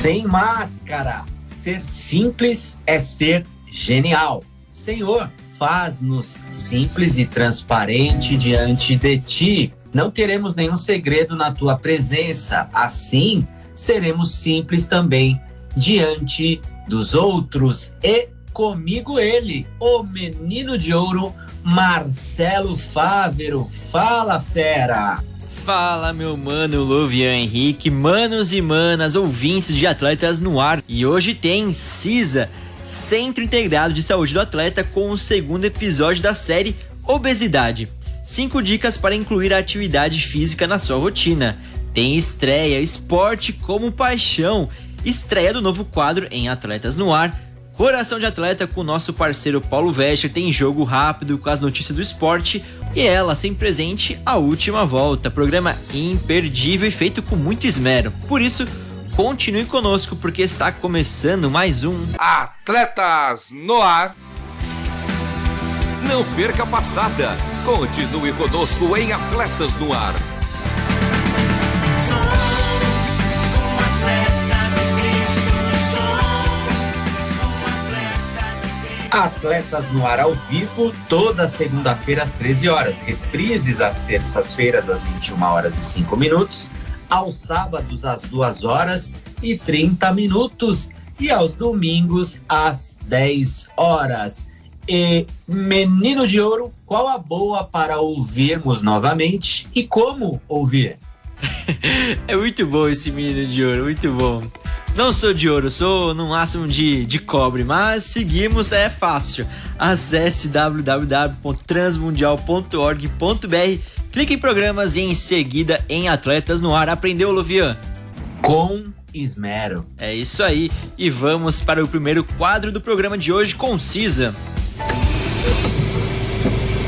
Sem máscara. Ser simples é ser genial. Senhor, faz-nos simples e transparente diante de ti. Não queremos nenhum segredo na tua presença. Assim, seremos simples também diante dos outros. E comigo ele, o menino de ouro, Marcelo Fávero. Fala, fera! Fala, meu mano Luvian Henrique, manos e manas, ouvintes de atletas no ar. E hoje tem CISA, Centro Integrado de Saúde do Atleta, com o segundo episódio da série Obesidade. Cinco dicas para incluir a atividade física na sua rotina. Tem estreia, esporte como paixão, estreia do novo quadro em Atletas no Ar Coração de Atleta com o nosso parceiro Paulo Vescher tem jogo rápido com as notícias do esporte e ela sem presente a última volta. Programa imperdível e feito com muito esmero. Por isso, continue conosco porque está começando mais um Atletas no Ar. Não perca a passada. Continue conosco em Atletas no Ar. Atletas no ar ao vivo, toda segunda-feira às 13 horas. Reprises às terças-feiras às 21 horas e 5 minutos. Aos sábados às 2 horas e 30 minutos. E aos domingos às 10 horas. E Menino de Ouro, qual a boa para ouvirmos novamente e como ouvir? é muito bom esse Menino de Ouro, muito bom. Não sou de ouro, sou no máximo de, de cobre, mas seguimos, é fácil. Acesse www.transmundial.org.br, clique em programas e em seguida em Atletas no Ar. Aprendeu, Luvian? Com esmero. É isso aí, e vamos para o primeiro quadro do programa de hoje com Cisa.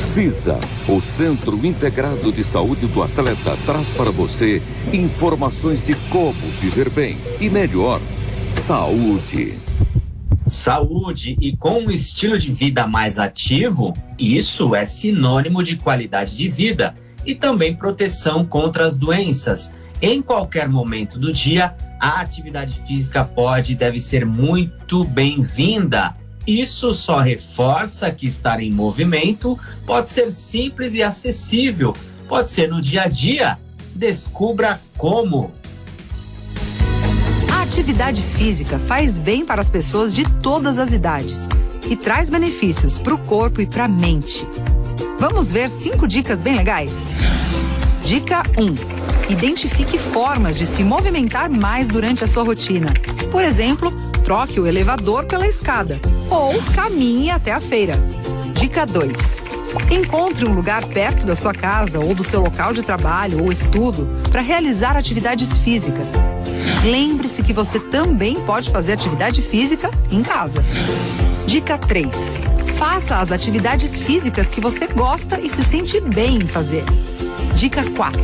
CISA, o Centro Integrado de Saúde do Atleta, traz para você informações de como viver bem e melhor. Saúde. Saúde e com um estilo de vida mais ativo, isso é sinônimo de qualidade de vida e também proteção contra as doenças. Em qualquer momento do dia, a atividade física pode e deve ser muito bem-vinda isso só reforça que estar em movimento pode ser simples e acessível, pode ser no dia a dia. Descubra como. A atividade física faz bem para as pessoas de todas as idades e traz benefícios para o corpo e para a mente. Vamos ver cinco dicas bem legais? Dica 1. Identifique formas de se movimentar mais durante a sua rotina. Por exemplo, troque o elevador pela escada ou caminhe até a feira. Dica 2. Encontre um lugar perto da sua casa ou do seu local de trabalho ou estudo para realizar atividades físicas. Lembre-se que você também pode fazer atividade física em casa. Dica 3. Faça as atividades físicas que você gosta e se sente bem em fazer. Dica 4.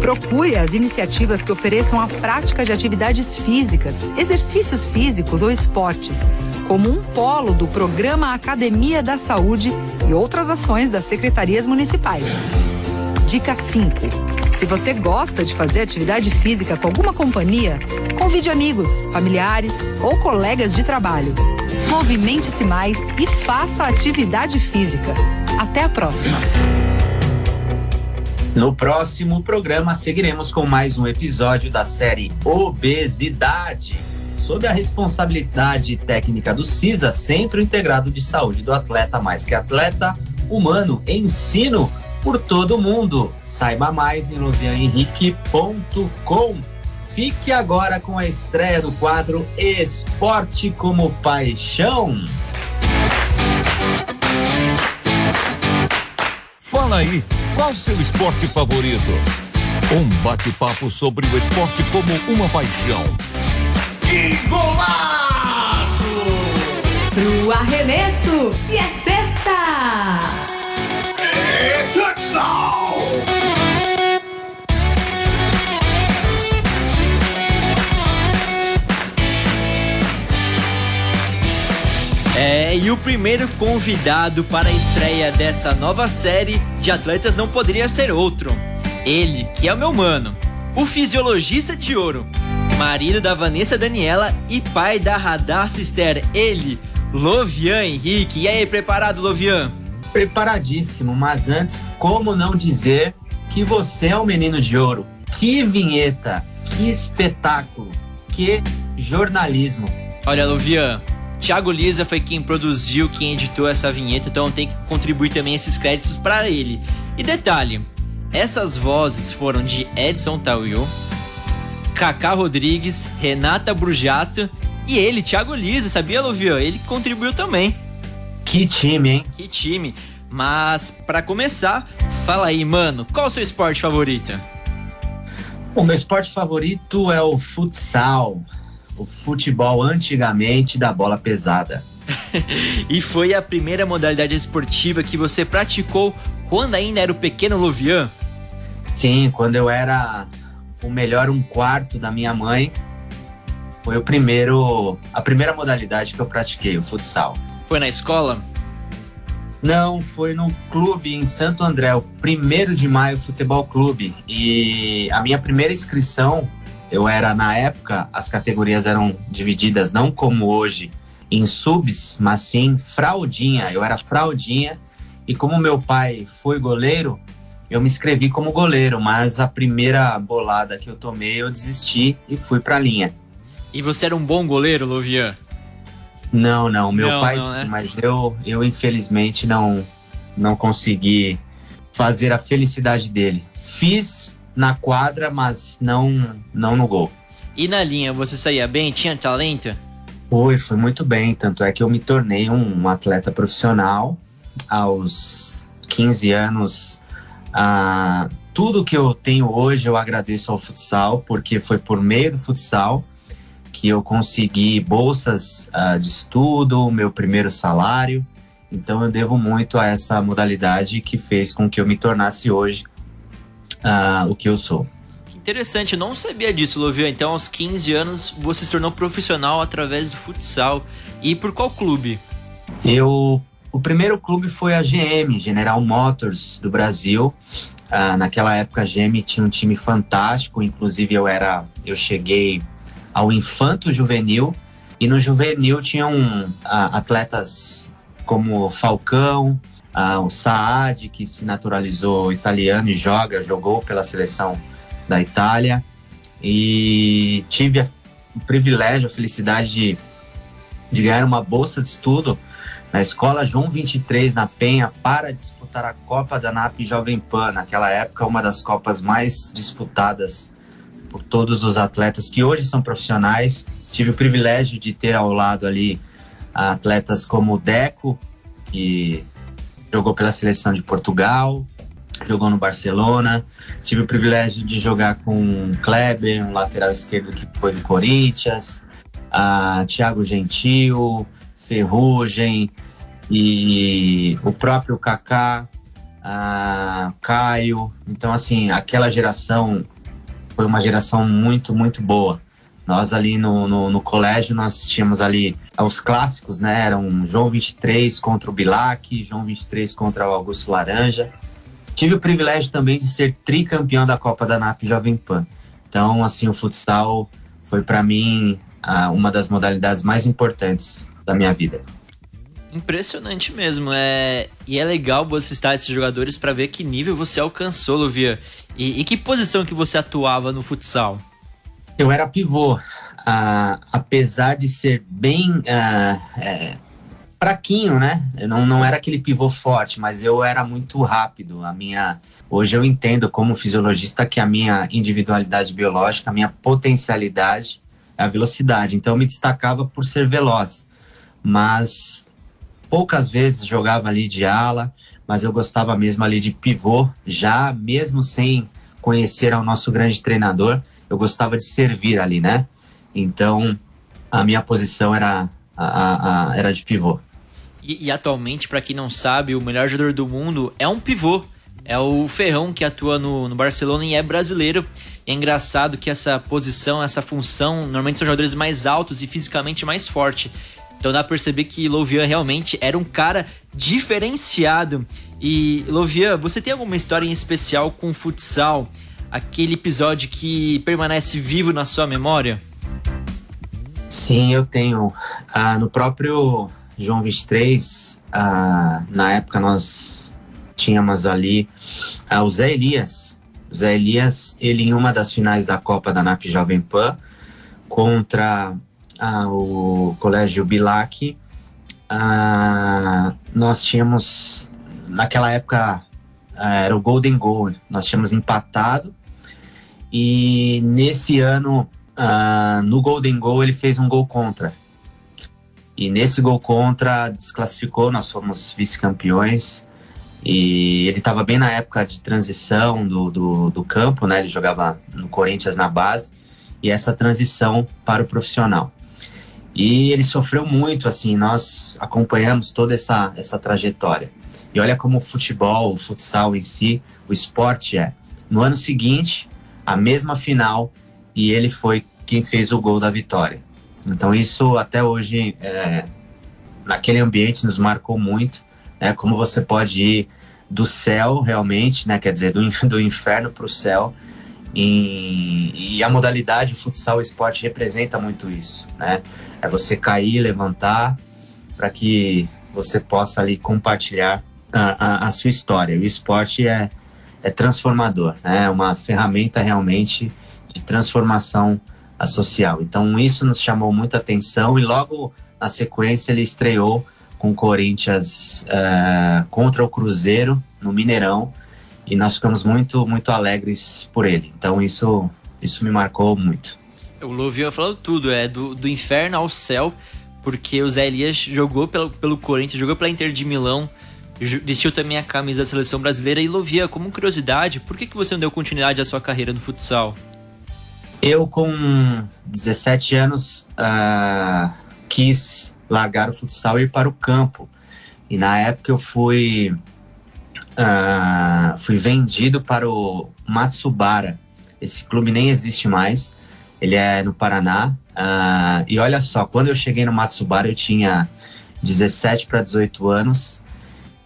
Procure as iniciativas que ofereçam a prática de atividades físicas, exercícios físicos ou esportes, como um polo do programa Academia da Saúde e outras ações das secretarias municipais. Dica 5. Se você gosta de fazer atividade física com alguma companhia, convide amigos, familiares ou colegas de trabalho. Movimente-se mais e faça atividade física. Até a próxima! No próximo programa, seguiremos com mais um episódio da série Obesidade, sob a responsabilidade técnica do CISA, Centro Integrado de Saúde do Atleta Mais Que Atleta, Humano, Ensino por todo mundo. Saiba mais em lovianhenrique.com. Fique agora com a estreia do quadro Esporte como Paixão. Fala aí, qual seu esporte favorito? Um bate-papo sobre o esporte como uma paixão. Que golaço! Pro arremesso e é sexta! É, e o primeiro convidado para a estreia dessa nova série de atletas não poderia ser outro. Ele, que é o meu mano, o fisiologista de ouro, marido da Vanessa Daniela e pai da Radar Sister, ele, Lovian Henrique. E aí, preparado, Lovian? Preparadíssimo, mas antes, como não dizer que você é o menino de ouro? Que vinheta, que espetáculo, que jornalismo. Olha, Lovian, Thiago Lisa foi quem produziu, quem editou essa vinheta, então tem que contribuir também esses créditos para ele. E detalhe, essas vozes foram de Edson Tauiu, Kaká Rodrigues, Renata Brujato e ele, Thiago Lisa, sabia, Lovian? Ele contribuiu também. Que time, hein? Que time. Mas, para começar, fala aí, mano, qual o seu esporte favorito? O meu esporte favorito é o futsal o futebol antigamente da bola pesada. e foi a primeira modalidade esportiva que você praticou quando ainda era o pequeno Luvian? Sim, quando eu era o melhor um quarto da minha mãe. Foi o primeiro, a primeira modalidade que eu pratiquei, o futsal. Foi na escola? Não, foi no clube em Santo André, o primeiro de maio Futebol Clube. E a minha primeira inscrição eu era, na época, as categorias eram divididas não como hoje em subs, mas sim fraldinha. Eu era fraldinha e como meu pai foi goleiro, eu me inscrevi como goleiro, mas a primeira bolada que eu tomei, eu desisti e fui pra linha. E você era um bom goleiro, Lovian? Não, não, meu não, pai, não, né? mas eu, eu infelizmente não, não consegui fazer a felicidade dele. Fiz na quadra, mas não, não no gol. E na linha, você saía bem? Tinha talento? Foi, foi muito bem. Tanto é que eu me tornei um atleta profissional aos 15 anos. Ah, tudo que eu tenho hoje eu agradeço ao futsal, porque foi por meio do futsal que eu consegui bolsas ah, de estudo, meu primeiro salário. Então eu devo muito a essa modalidade que fez com que eu me tornasse hoje uh, o que eu sou. Interessante, eu não sabia disso, Lovio. Então, aos 15 anos, você se tornou profissional através do futsal. E por qual clube? Eu. O primeiro clube foi a GM, General Motors do Brasil. Uh, naquela época a GM tinha um time fantástico, inclusive eu era, eu cheguei ao infanto juvenil e no juvenil tinham uh, atletas como Falcão, ah, o Saad, que se naturalizou italiano e joga, jogou pela seleção da Itália. E tive a, o privilégio, a felicidade de, de ganhar uma bolsa de estudo na Escola João 23, na Penha, para disputar a Copa da NAP Jovem Pan. Naquela época, uma das Copas mais disputadas por todos os atletas que hoje são profissionais. Tive o privilégio de ter ao lado ali atletas como o Deco, que jogou pela seleção de Portugal, jogou no Barcelona. Tive o privilégio de jogar com Kleber, um lateral esquerdo que foi do Corinthians, a Thiago Gentil, Ferrugem e o próprio Kaká, a Caio. Então, assim, aquela geração foi uma geração muito, muito boa. Nós ali no, no, no, colégio, nós tínhamos ali os clássicos, né? Eram João 23 contra o Bilac, João 23 contra o Augusto Laranja. Tive o privilégio também de ser tricampeão da Copa da NAP Jovem Pan. Então, assim, o futsal foi para mim uma das modalidades mais importantes da minha vida. Impressionante mesmo, é e é legal você estar esses jogadores para ver que nível você alcançou, Luvia. E, e que posição que você atuava no futsal? Eu era pivô, ah, apesar de ser bem ah, é, fraquinho, né? Eu não, não era aquele pivô forte, mas eu era muito rápido. A minha, hoje eu entendo como fisiologista que a minha individualidade biológica, a minha potencialidade é a velocidade. Então eu me destacava por ser veloz, mas poucas vezes jogava ali de ala, mas eu gostava mesmo ali de pivô, já mesmo sem conhecer ao nosso grande treinador, eu gostava de servir ali, né? Então, a minha posição era, a, a, a era de pivô. E, e atualmente, para quem não sabe, o melhor jogador do mundo é um pivô. É o Ferrão que atua no, no Barcelona e é brasileiro. E é engraçado que essa posição, essa função, normalmente são jogadores mais altos e fisicamente mais fortes. Então dá pra perceber que Lovian realmente era um cara diferenciado. E Lovian, você tem alguma história em especial com futsal? Aquele episódio que permanece vivo na sua memória? Sim, eu tenho. Ah, no próprio João 23, ah, na época nós tínhamos ali ah, o Zé Elias. O Zé Elias, ele em uma das finais da Copa da NAP Jovem Pan, contra o Colégio Bilac, nós tínhamos, naquela época, era o Golden Goal, nós tínhamos empatado, e nesse ano, ah, no Golden Goal, ele fez um gol contra. E nesse gol contra, desclassificou, nós fomos vice-campeões. E ele estava bem na época de transição do, do, do, campo, né? Ele jogava no Corinthians na base. E essa transição para o profissional. E ele sofreu muito, assim, nós acompanhamos toda essa, essa trajetória. E olha como o futebol, o futsal em si, o esporte é. No ano seguinte, a mesma final, e ele foi quem fez o gol da vitória. Então isso até hoje, é, naquele ambiente, nos marcou muito, né? Como você pode ir do céu realmente, né? Quer dizer, do, do inferno para o céu. E, e, a modalidade, o futsal, o esporte representa muito isso, né? É você cair, levantar, para que você possa ali compartilhar a, a, a, sua história. O esporte é, é transformador, né? É uma ferramenta realmente de transformação social. Então isso nos chamou muita atenção e logo na sequência ele estreou com o Corinthians uh, contra o Cruzeiro no Mineirão e nós ficamos muito muito alegres por ele. Então isso isso me marcou muito. O Lovian falou tudo, é do, do inferno ao céu, porque o Zé Elias jogou pelo, pelo Corinthians, jogou pela Inter de Milão, vestiu também a camisa da seleção brasileira. E Lovia, como curiosidade, por que, que você não deu continuidade à sua carreira no futsal? Eu, com 17 anos, uh, quis largar o futsal e ir para o campo. E na época eu fui, uh, fui vendido para o Matsubara. Esse clube nem existe mais. Ele é no Paraná. Uh, e olha só, quando eu cheguei no Matsubara, eu tinha 17 para 18 anos.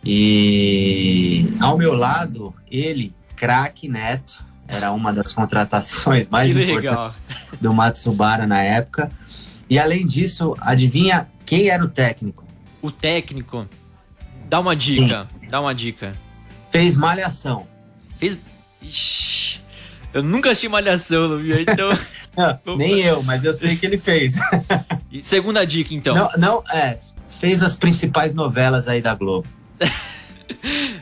E ao meu lado, ele, craque Neto, era uma das contratações mais importantes do Matsubara na época. E além disso, adivinha quem era o técnico? O técnico? Dá uma dica, Sim. dá uma dica. Fez malhação. Fez. Ixi, eu nunca assisti malhação, viu? Então. não, nem eu, mas eu sei que ele fez. e segunda dica, então. Não, não, é. Fez as principais novelas aí da Globo.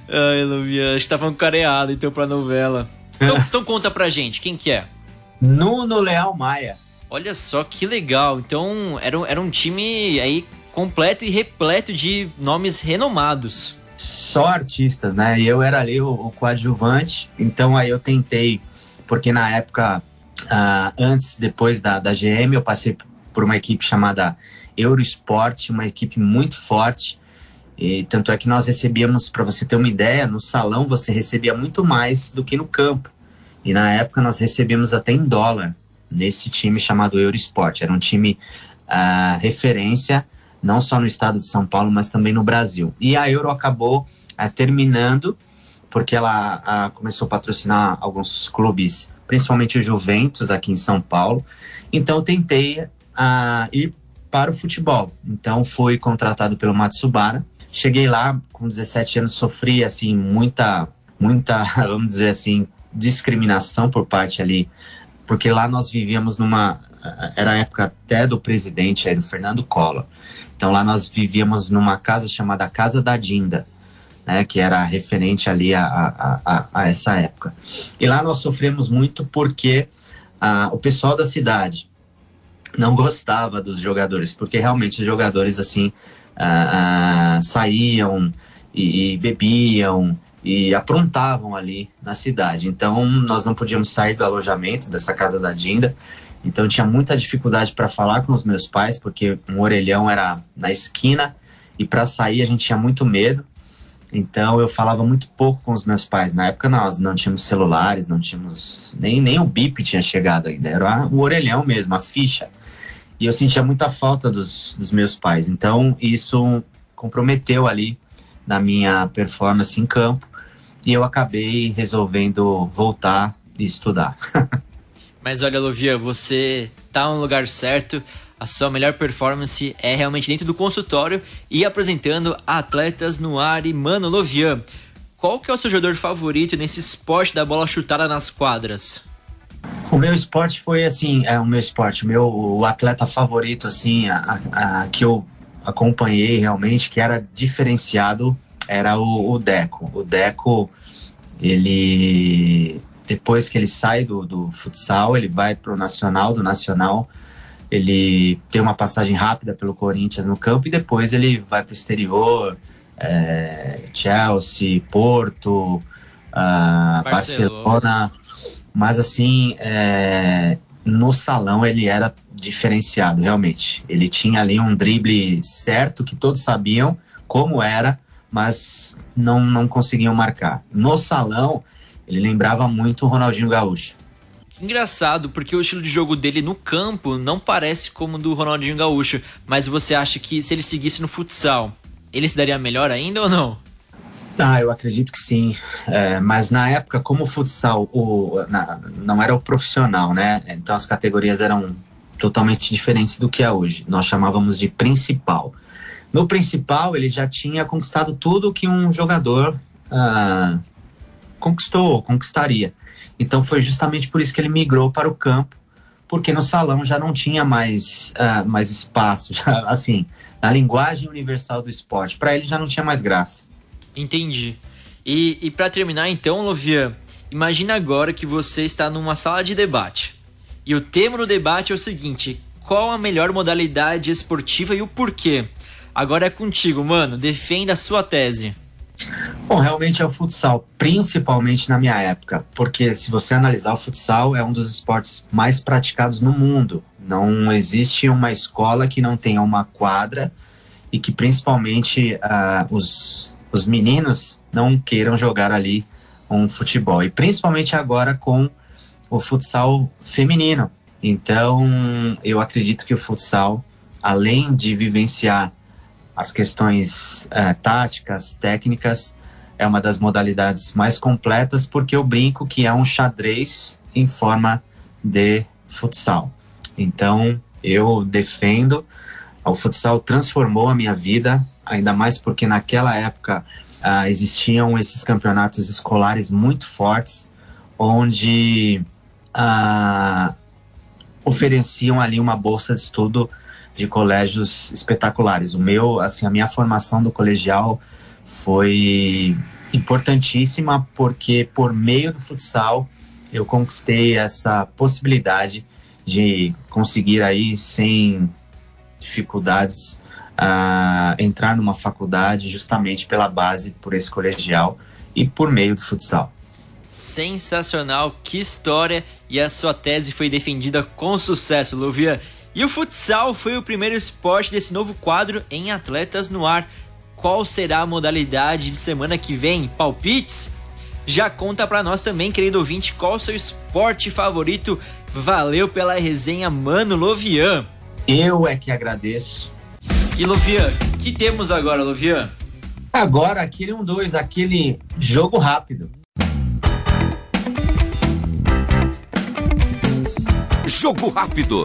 Ai, Lumia, acho que tava careado então pra novela. Então, então, conta pra gente, quem que é? Nuno Leal Maia. Olha só que legal. Então, era, era um time aí completo e repleto de nomes renomados. Só artistas, né? Eu era ali o, o coadjuvante. Então aí eu tentei, porque na época, uh, antes, depois da, da GM, eu passei por uma equipe chamada Eurosport, uma equipe muito forte. E tanto é que nós recebíamos, para você ter uma ideia, no salão você recebia muito mais do que no campo. E na época nós recebíamos até em dólar nesse time chamado Eurosport. Era um time uh, referência, não só no estado de São Paulo, mas também no Brasil. E a Euro acabou uh, terminando, porque ela uh, começou a patrocinar alguns clubes, principalmente o Juventus aqui em São Paulo. Então tentei ir para o futebol. Então fui contratado pelo Matsubara Cheguei lá com 17 anos, sofri assim muita, muita, vamos dizer assim, discriminação por parte ali, porque lá nós vivíamos numa, era a época até do presidente, do Fernando Collor. Então lá nós vivíamos numa casa chamada Casa da Dinda, né, que era referente ali a, a, a, a essa época. E lá nós sofremos muito porque a, o pessoal da cidade não gostava dos jogadores, porque realmente os jogadores assim uh, saíam e, e, bebiam e aprontavam ali na cidade. Então, nós não podíamos sair do alojamento dessa casa da Dinda. Então, eu tinha muita dificuldade para falar com os meus pais, porque um orelhão era na esquina e para sair a gente tinha muito medo. Então, eu falava muito pouco com os meus pais. Na época, nós não tínhamos celulares, não tínhamos. Nem, nem o bip tinha chegado ainda. Era o orelhão mesmo, a ficha. E eu sentia muita falta dos, dos meus pais. Então, isso comprometeu ali na minha performance em campo e eu acabei resolvendo voltar e estudar. Mas olha, Lovia, você tá no lugar certo. A sua melhor performance é realmente dentro do consultório e apresentando atletas no ar. E, mano, Lovian, qual que é o seu jogador favorito nesse esporte da bola chutada nas quadras? O meu esporte foi assim, é o meu esporte, o meu o atleta favorito assim, a, a, a que eu acompanhei realmente, que era diferenciado, era o, o Deco. O Deco, ele depois que ele sai do, do futsal, ele vai para o Nacional, do Nacional, ele tem uma passagem rápida pelo Corinthians no campo e depois ele vai para o exterior, é, Chelsea, Porto, uh, Barcelona. Mas assim, é, no salão ele era diferenciado, realmente. Ele tinha ali um drible certo que todos sabiam como era, mas não, não conseguiam marcar. No salão, ele lembrava muito o Ronaldinho Gaúcho. Engraçado, porque o estilo de jogo dele no campo não parece como o do Ronaldinho Gaúcho, mas você acha que se ele seguisse no futsal, ele se daria melhor ainda ou não? Ah, eu acredito que sim. É, mas na época, como o futsal o, na, não era o profissional, né? Então as categorias eram totalmente diferentes do que é hoje. Nós chamávamos de principal. No principal, ele já tinha conquistado tudo que um jogador ah, conquistou, conquistaria. Então foi justamente por isso que ele migrou para o campo, porque no salão já não tinha mais, uh, mais espaço, já, assim, na linguagem universal do esporte. Para ele já não tinha mais graça. Entendi. E, e para terminar, então, Lovian, imagina agora que você está numa sala de debate. E o tema do debate é o seguinte: qual a melhor modalidade esportiva e o porquê? Agora é contigo, mano. Defenda a sua tese. Bom, realmente é o futsal, principalmente na minha época, porque se você analisar o futsal é um dos esportes mais praticados no mundo. Não existe uma escola que não tenha uma quadra e que principalmente uh, os os meninos não queiram jogar ali um futebol. E principalmente agora com o futsal feminino. Então, eu acredito que o futsal, além de vivenciar as questões é, táticas, técnicas, é uma das modalidades mais completas, porque eu brinco que é um xadrez em forma de futsal. Então, eu defendo. O futsal transformou a minha vida, ainda mais porque naquela época uh, existiam esses campeonatos escolares muito fortes, onde uh, ofereciam ali uma bolsa de estudo de colégios espetaculares. O meu, assim, a minha formação do colegial foi importantíssima porque por meio do futsal eu conquistei essa possibilidade de conseguir aí sem dificuldades a entrar numa faculdade justamente pela base por esse colegial e por meio do futsal. Sensacional, que história! E a sua tese foi defendida com sucesso, Luvia. E o futsal foi o primeiro esporte desse novo quadro em Atletas no Ar. Qual será a modalidade de semana que vem? Palpites? Já conta pra nós também, querido ouvinte, qual o seu esporte favorito. Valeu pela resenha, mano Lovian. Eu é que agradeço e Luvian, que temos agora, Luvian? Agora aquele um dois, aquele jogo rápido. Jogo rápido.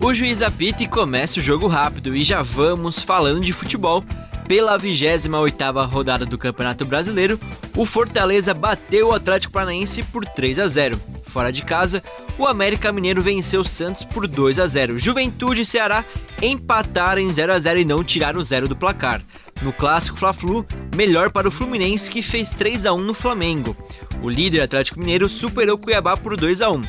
O juiz apita e começa o jogo rápido e já vamos falando de futebol. Pela 28ª rodada do Campeonato Brasileiro, o Fortaleza bateu o Atlético Paranaense por 3 a 0. Fora de casa, o América Mineiro venceu o Santos por 2 a 0. Juventude e Ceará empataram em 0 a 0 e não tiraram o zero do placar. No clássico Fla-Flu, melhor para o Fluminense que fez 3 a 1 no Flamengo. O líder Atlético Mineiro superou Cuiabá por 2 a 1.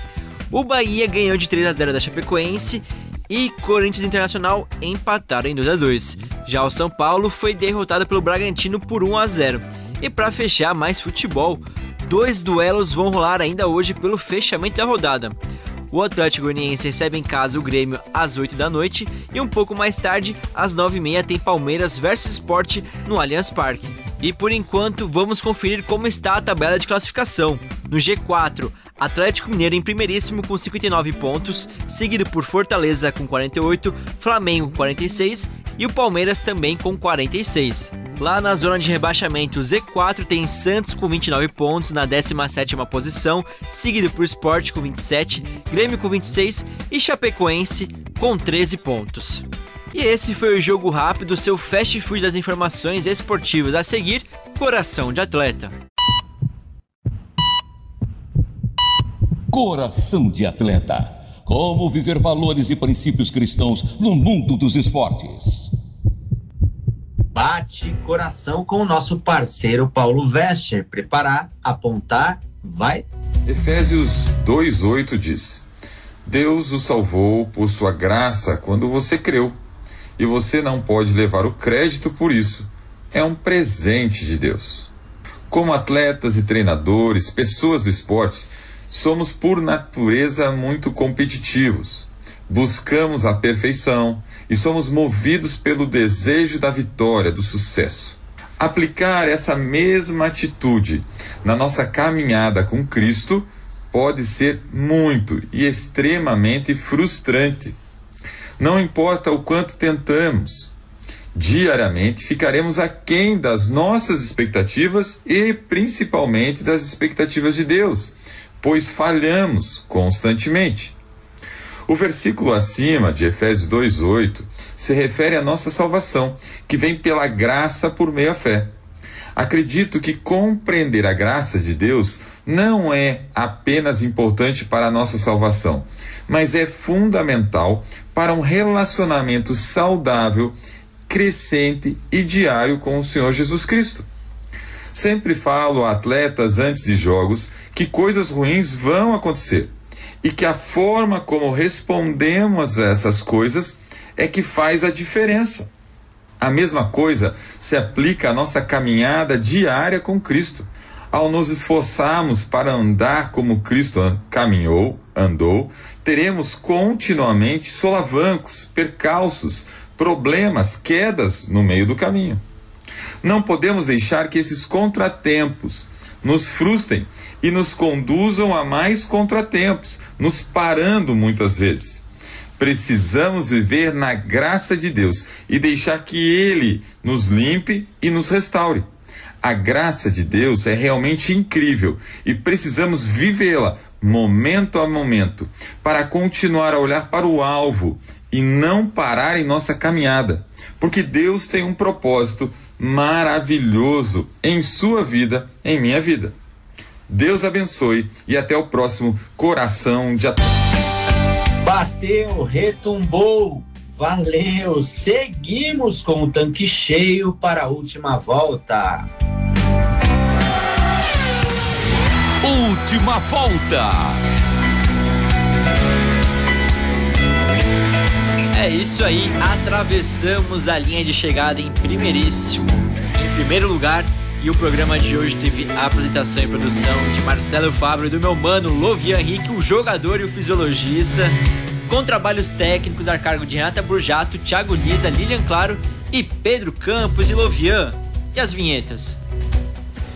O Bahia ganhou de 3 a 0 da Chapecoense e Corinthians Internacional empataram em 2 a 2. Já o São Paulo foi derrotado pelo Bragantino por 1 a 0. E para fechar mais futebol, dois duelos vão rolar ainda hoje pelo fechamento da rodada. O Atlético Goianiense recebe em casa o Grêmio às 8 da noite e um pouco mais tarde, às 9h30, tem Palmeiras versus Sport no Allianz Parque. E por enquanto, vamos conferir como está a tabela de classificação. No G4, Atlético Mineiro em primeiríssimo com 59 pontos, seguido por Fortaleza com 48, Flamengo com 46 e o Palmeiras também com 46. Lá na zona de rebaixamento, o Z4 tem Santos com 29 pontos na 17ª posição, seguido por Sport com 27, Grêmio com 26 e Chapecoense com 13 pontos. E esse foi o Jogo Rápido, seu fast food das informações esportivas a seguir, Coração de Atleta. Coração de Atleta. Como viver valores e princípios cristãos no mundo dos esportes. Bate coração com o nosso parceiro Paulo Vescher. Preparar, apontar, vai. Efésios 2:8 diz: Deus o salvou por sua graça quando você creu, e você não pode levar o crédito por isso. É um presente de Deus. Como atletas e treinadores, pessoas do esporte, somos por natureza muito competitivos. Buscamos a perfeição e somos movidos pelo desejo da vitória, do sucesso. Aplicar essa mesma atitude na nossa caminhada com Cristo pode ser muito e extremamente frustrante. Não importa o quanto tentamos, diariamente ficaremos aquém das nossas expectativas e principalmente das expectativas de Deus pois falhamos constantemente. O versículo acima de Efésios 2:8 se refere à nossa salvação, que vem pela graça por meio à fé. Acredito que compreender a graça de Deus não é apenas importante para a nossa salvação, mas é fundamental para um relacionamento saudável, crescente e diário com o Senhor Jesus Cristo. Sempre falo a atletas antes de jogos que coisas ruins vão acontecer e que a forma como respondemos a essas coisas é que faz a diferença. A mesma coisa se aplica à nossa caminhada diária com Cristo. Ao nos esforçarmos para andar como Cristo caminhou, andou, teremos continuamente solavancos, percalços, problemas, quedas no meio do caminho. Não podemos deixar que esses contratempos nos frustrem e nos conduzam a mais contratempos, nos parando muitas vezes. Precisamos viver na graça de Deus e deixar que Ele nos limpe e nos restaure. A graça de Deus é realmente incrível e precisamos vivê-la momento a momento para continuar a olhar para o alvo e não parar em nossa caminhada, porque Deus tem um propósito maravilhoso em sua vida, em minha vida. Deus abençoe e até o próximo Coração de Atleta. Bateu, retumbou, valeu! Seguimos com o tanque cheio para a última volta. Última volta. É isso aí, atravessamos a linha de chegada em primeiríssimo. Em primeiro lugar, e o programa de hoje teve a apresentação e produção de Marcelo Fábio e do meu mano Lovian Henrique, o jogador e o fisiologista, com trabalhos técnicos a cargo de Renata Burjato, Thiago Lisa, Lilian Claro e Pedro Campos e Lovian. E as vinhetas?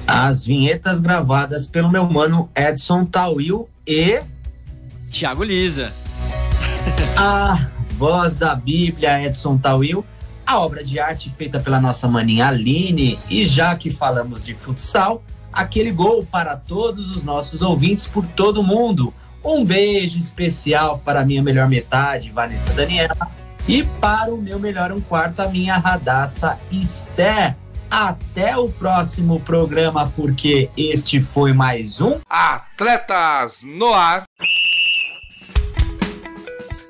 As vinhetas gravadas pelo meu mano Edson Tawil e Thiago Lisa. a voz da Bíblia Edson Tawil a obra de arte feita pela nossa maninha Aline. E já que falamos de futsal, aquele gol para todos os nossos ouvintes por todo mundo. Um beijo especial para a minha melhor metade, Vanessa Daniela, e para o meu melhor um quarto, a minha radaça Esther. Até o próximo programa, porque este foi mais um Atletas no Ar.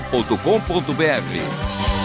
transmundial.com.br.